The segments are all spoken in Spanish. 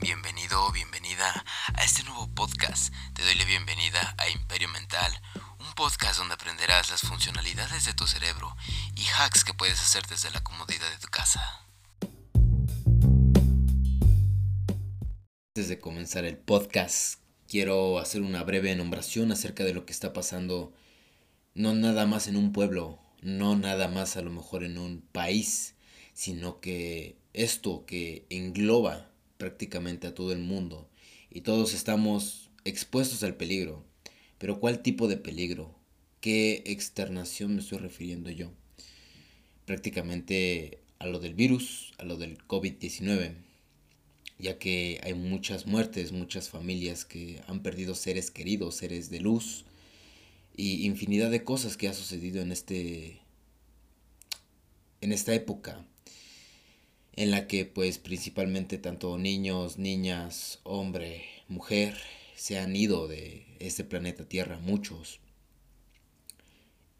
Bienvenido o bienvenida a este nuevo podcast. Te doy la bienvenida a Imperio Mental, un podcast donde aprenderás las funcionalidades de tu cerebro y hacks que puedes hacer desde la comodidad de tu casa. Antes de comenzar el podcast, quiero hacer una breve nombración acerca de lo que está pasando, no nada más en un pueblo, no nada más a lo mejor en un país, sino que esto que engloba prácticamente a todo el mundo y todos estamos expuestos al peligro. Pero ¿cuál tipo de peligro? ¿Qué externación me estoy refiriendo yo? Prácticamente a lo del virus, a lo del COVID-19, ya que hay muchas muertes, muchas familias que han perdido seres queridos, seres de luz y infinidad de cosas que ha sucedido en este en esta época en la que pues principalmente tanto niños, niñas, hombre, mujer se han ido de este planeta Tierra, muchos.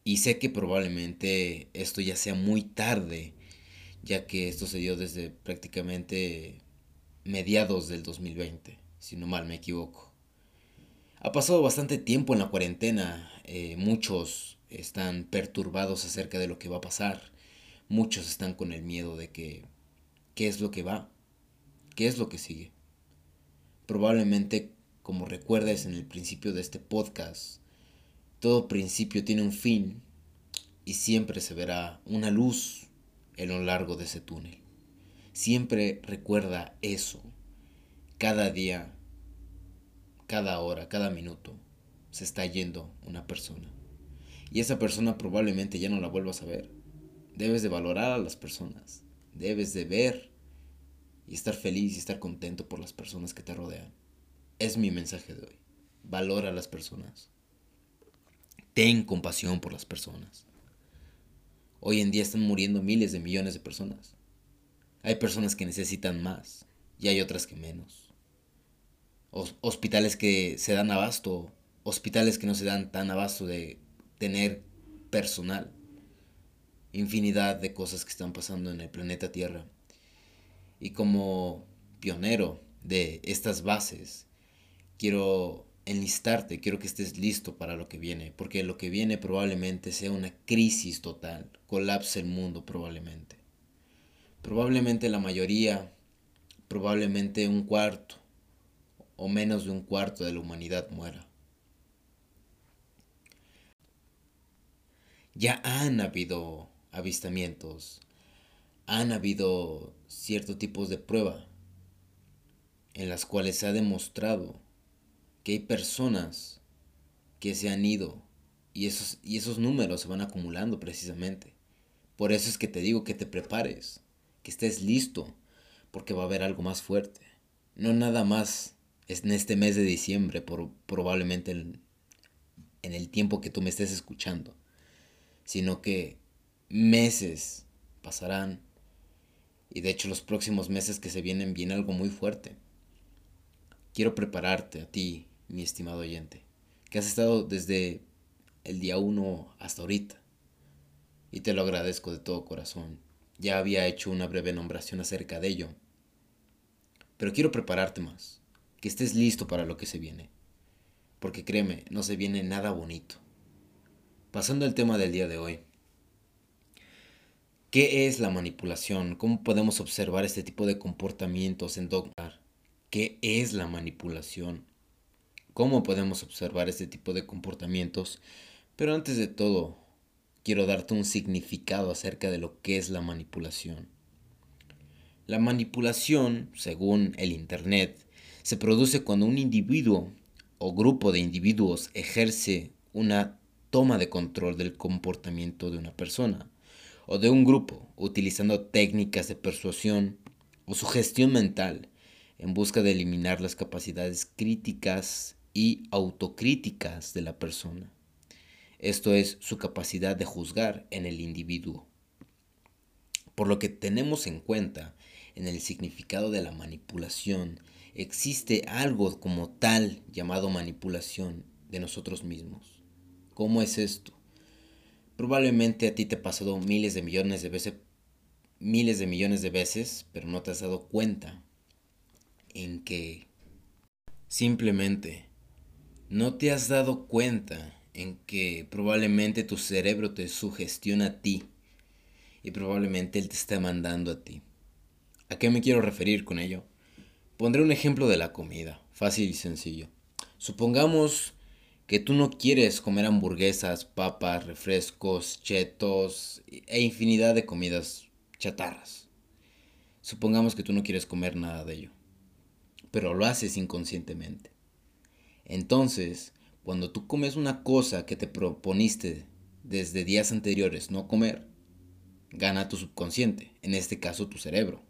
Y sé que probablemente esto ya sea muy tarde, ya que esto se dio desde prácticamente mediados del 2020, si no mal me equivoco. Ha pasado bastante tiempo en la cuarentena, eh, muchos están perturbados acerca de lo que va a pasar, muchos están con el miedo de que qué es lo que va, qué es lo que sigue. Probablemente, como recuerdas en el principio de este podcast, todo principio tiene un fin y siempre se verá una luz en lo largo de ese túnel. Siempre recuerda eso. Cada día, cada hora, cada minuto, se está yendo una persona. Y esa persona probablemente ya no la vuelvas a ver. Debes de valorar a las personas debes de ver y estar feliz y estar contento por las personas que te rodean. Es mi mensaje de hoy. Valora a las personas. Ten compasión por las personas. Hoy en día están muriendo miles de millones de personas. Hay personas que necesitan más y hay otras que menos. Hospitales que se dan abasto, hospitales que no se dan tan abasto de tener personal infinidad de cosas que están pasando en el planeta Tierra. Y como pionero de estas bases, quiero enlistarte, quiero que estés listo para lo que viene, porque lo que viene probablemente sea una crisis total, colapse el mundo probablemente. Probablemente la mayoría, probablemente un cuarto o menos de un cuarto de la humanidad muera. Ya han habido avistamientos, han habido ciertos tipos de prueba en las cuales se ha demostrado que hay personas que se han ido y esos, y esos números se van acumulando precisamente. Por eso es que te digo que te prepares, que estés listo, porque va a haber algo más fuerte. No nada más en este mes de diciembre, por, probablemente en el tiempo que tú me estés escuchando, sino que meses pasarán. Y de hecho los próximos meses que se vienen viene algo muy fuerte. Quiero prepararte a ti, mi estimado oyente, que has estado desde el día 1 hasta ahorita. Y te lo agradezco de todo corazón. Ya había hecho una breve nombración acerca de ello. Pero quiero prepararte más, que estés listo para lo que se viene. Porque créeme, no se viene nada bonito. Pasando al tema del día de hoy. ¿Qué es la manipulación? ¿Cómo podemos observar este tipo de comportamientos en Dogmar? ¿Qué es la manipulación? ¿Cómo podemos observar este tipo de comportamientos? Pero antes de todo, quiero darte un significado acerca de lo que es la manipulación. La manipulación, según el Internet, se produce cuando un individuo o grupo de individuos ejerce una toma de control del comportamiento de una persona o de un grupo utilizando técnicas de persuasión o sugestión mental en busca de eliminar las capacidades críticas y autocríticas de la persona. Esto es su capacidad de juzgar en el individuo. Por lo que tenemos en cuenta en el significado de la manipulación, existe algo como tal llamado manipulación de nosotros mismos. ¿Cómo es esto? Probablemente a ti te ha pasado miles de millones de veces, miles de millones de veces, pero no te has dado cuenta. en que simplemente no te has dado cuenta en que probablemente tu cerebro te sugestiona a ti y probablemente él te está mandando a ti. ¿A qué me quiero referir con ello? Pondré un ejemplo de la comida, fácil y sencillo. Supongamos que tú no quieres comer hamburguesas, papas, refrescos, chetos e infinidad de comidas chatarras. Supongamos que tú no quieres comer nada de ello, pero lo haces inconscientemente. Entonces, cuando tú comes una cosa que te proponiste desde días anteriores no comer, gana tu subconsciente, en este caso tu cerebro,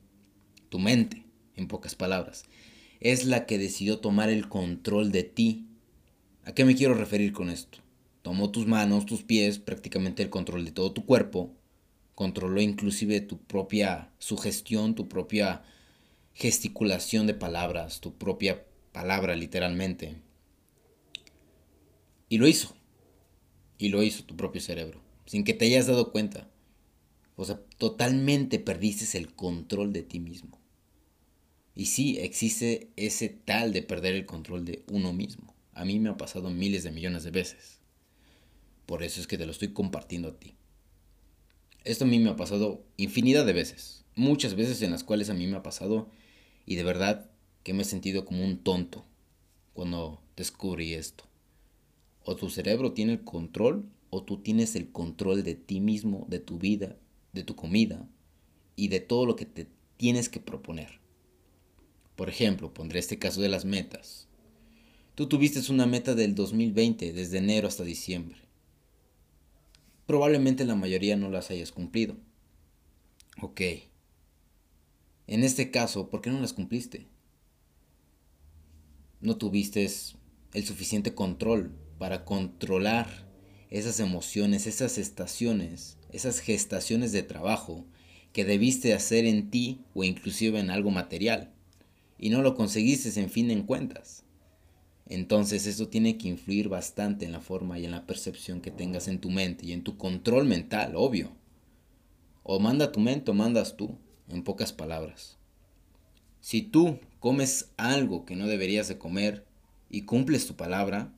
tu mente, en pocas palabras. Es la que decidió tomar el control de ti ¿A qué me quiero referir con esto? Tomó tus manos, tus pies, prácticamente el control de todo tu cuerpo, controló inclusive tu propia sugestión, tu propia gesticulación de palabras, tu propia palabra literalmente. Y lo hizo. Y lo hizo tu propio cerebro, sin que te hayas dado cuenta. O sea, totalmente perdiste el control de ti mismo. Y sí, existe ese tal de perder el control de uno mismo. A mí me ha pasado miles de millones de veces. Por eso es que te lo estoy compartiendo a ti. Esto a mí me ha pasado infinidad de veces. Muchas veces en las cuales a mí me ha pasado y de verdad que me he sentido como un tonto cuando descubrí esto. O tu cerebro tiene el control o tú tienes el control de ti mismo, de tu vida, de tu comida y de todo lo que te tienes que proponer. Por ejemplo, pondré este caso de las metas. Tú tuviste una meta del 2020, desde enero hasta diciembre. Probablemente la mayoría no las hayas cumplido. Ok. En este caso, ¿por qué no las cumpliste? No tuviste el suficiente control para controlar esas emociones, esas estaciones, esas gestaciones de trabajo que debiste hacer en ti o inclusive en algo material. Y no lo conseguiste en fin de cuentas. Entonces eso tiene que influir bastante en la forma y en la percepción que tengas en tu mente y en tu control mental, obvio. O manda tu mente o mandas tú, en pocas palabras. Si tú comes algo que no deberías de comer y cumples tu palabra,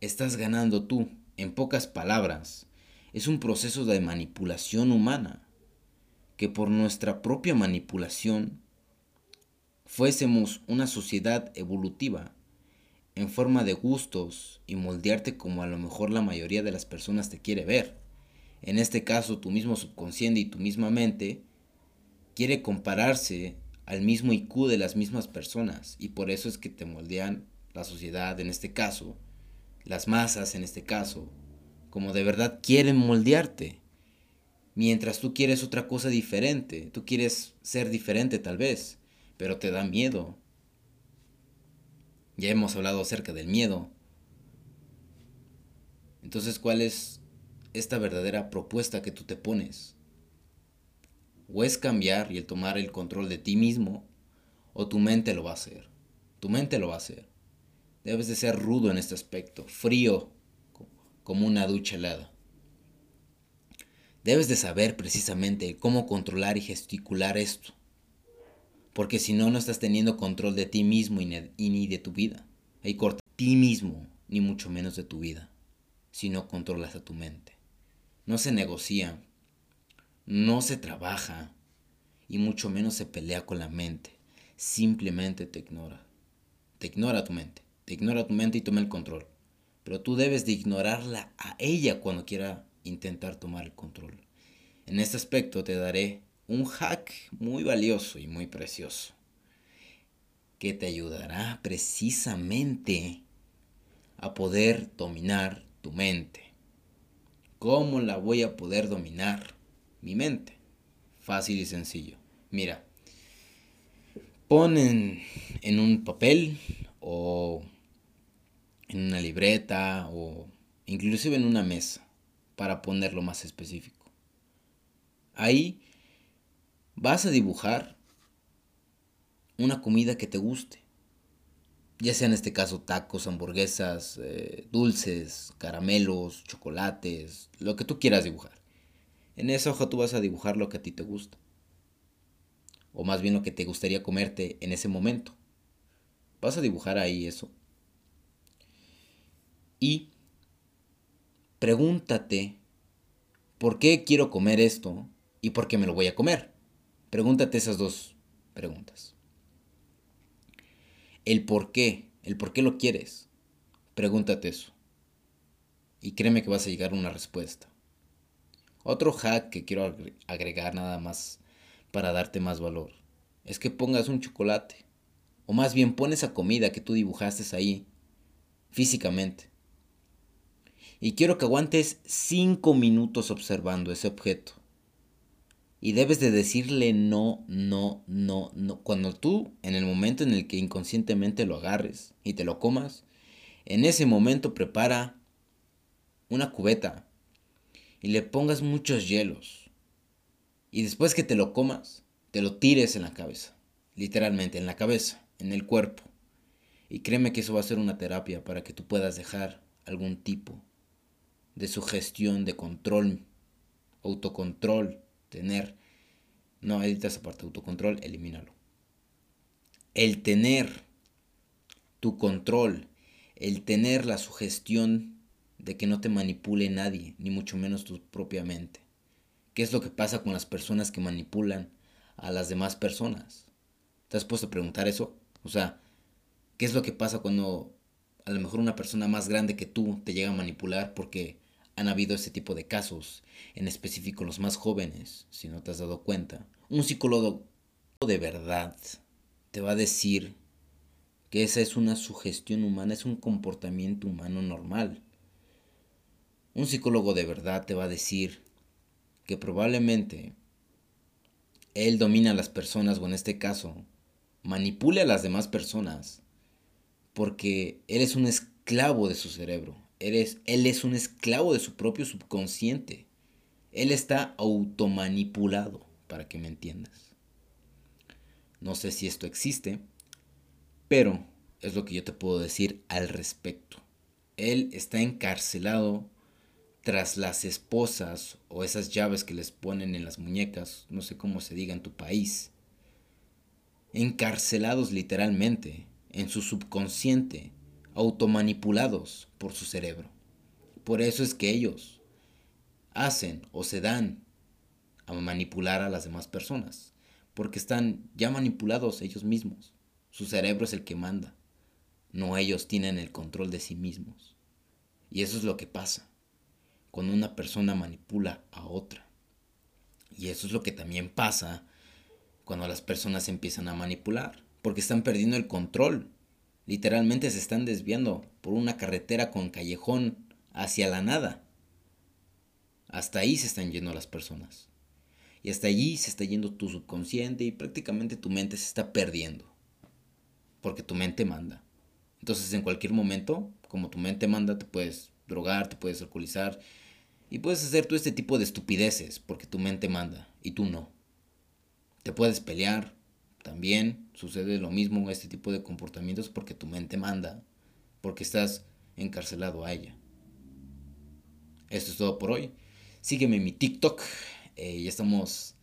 estás ganando tú, en pocas palabras. Es un proceso de manipulación humana, que por nuestra propia manipulación fuésemos una sociedad evolutiva en forma de gustos y moldearte como a lo mejor la mayoría de las personas te quiere ver. En este caso, tu mismo subconsciente y tu misma mente quiere compararse al mismo IQ de las mismas personas y por eso es que te moldean la sociedad en este caso, las masas en este caso, como de verdad quieren moldearte. Mientras tú quieres otra cosa diferente, tú quieres ser diferente tal vez, pero te da miedo, ya hemos hablado acerca del miedo. Entonces, ¿cuál es esta verdadera propuesta que tú te pones? O es cambiar y el tomar el control de ti mismo, o tu mente lo va a hacer. Tu mente lo va a hacer. Debes de ser rudo en este aspecto, frío como una ducha helada. Debes de saber precisamente cómo controlar y gesticular esto porque si no, no estás teniendo control de ti mismo y, ni de tu vida. Ahí corta ti mismo, ni mucho menos de tu vida, si no controlas a tu mente. No se negocia, no se trabaja y mucho menos se pelea con la mente. Simplemente te ignora. Te ignora tu mente. Te ignora tu mente y toma el control. Pero tú debes de ignorarla a ella cuando quiera intentar tomar el control. En este aspecto te daré un hack muy valioso y muy precioso que te ayudará precisamente a poder dominar tu mente. ¿Cómo la voy a poder dominar? Mi mente. Fácil y sencillo. Mira, pon en, en un papel o en una libreta o inclusive en una mesa para ponerlo más específico. Ahí vas a dibujar una comida que te guste. Ya sea en este caso tacos, hamburguesas, eh, dulces, caramelos, chocolates, lo que tú quieras dibujar. En esa hoja tú vas a dibujar lo que a ti te gusta. o más bien lo que te gustaría comerte en ese momento. Vas a dibujar ahí eso. Y pregúntate, ¿por qué quiero comer esto y por qué me lo voy a comer? Pregúntate esas dos preguntas. El por qué, el por qué lo quieres. Pregúntate eso. Y créeme que vas a llegar a una respuesta. Otro hack que quiero agregar nada más para darte más valor es que pongas un chocolate. O más bien pon esa comida que tú dibujaste ahí físicamente. Y quiero que aguantes 5 minutos observando ese objeto. Y debes de decirle no, no, no, no. Cuando tú, en el momento en el que inconscientemente lo agarres y te lo comas, en ese momento prepara una cubeta y le pongas muchos hielos. Y después que te lo comas, te lo tires en la cabeza. Literalmente, en la cabeza, en el cuerpo. Y créeme que eso va a ser una terapia para que tú puedas dejar algún tipo de sugestión, de control, autocontrol, tener. No, edita esa parte, autocontrol, elimínalo. El tener tu control, el tener la sugestión de que no te manipule nadie, ni mucho menos tu propia mente. ¿Qué es lo que pasa con las personas que manipulan a las demás personas? ¿Te has puesto a preguntar eso? O sea, ¿qué es lo que pasa cuando a lo mejor una persona más grande que tú te llega a manipular porque han habido ese tipo de casos, en específico los más jóvenes, si no te has dado cuenta. Un psicólogo de verdad te va a decir que esa es una sugestión humana, es un comportamiento humano normal. Un psicólogo de verdad te va a decir que probablemente él domina a las personas o en este caso manipule a las demás personas porque él es un esclavo de su cerebro. Él es, un esclavo de su propio subconsciente. Él está automanipulado, para que me entiendas. No sé si esto existe, pero es lo que yo te puedo decir al respecto. Él está encarcelado tras las esposas o esas llaves que les ponen en las muñecas, no sé cómo se diga en tu país, encarcelados literalmente en su subconsciente, automanipulados por su cerebro. Por eso es que ellos hacen o se dan a manipular a las demás personas, porque están ya manipulados ellos mismos. Su cerebro es el que manda, no ellos tienen el control de sí mismos. Y eso es lo que pasa cuando una persona manipula a otra. Y eso es lo que también pasa cuando las personas empiezan a manipular, porque están perdiendo el control. Literalmente se están desviando por una carretera con callejón hacia la nada. Hasta ahí se están yendo las personas. Y hasta allí se está yendo tu subconsciente y prácticamente tu mente se está perdiendo. Porque tu mente manda. Entonces en cualquier momento, como tu mente manda, te puedes drogar, te puedes alcoholizar, y puedes hacer todo este tipo de estupideces porque tu mente manda y tú no. Te puedes pelear, también sucede lo mismo este tipo de comportamientos porque tu mente manda, porque estás encarcelado a ella. Esto es todo por hoy. Sígueme en mi TikTok. Eh, ya estamos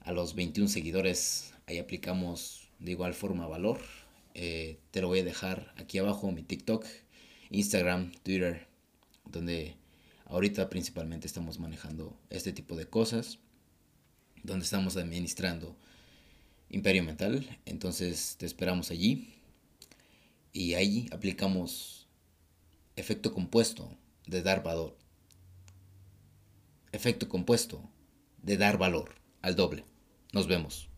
a los 21 seguidores. Ahí aplicamos de igual forma valor. Eh, te lo voy a dejar aquí abajo mi TikTok, Instagram, Twitter, donde Ahorita principalmente estamos manejando este tipo de cosas, donde estamos administrando Imperio Mental. Entonces te esperamos allí. Y ahí aplicamos efecto compuesto de dar valor. Efecto compuesto de dar valor al doble. Nos vemos.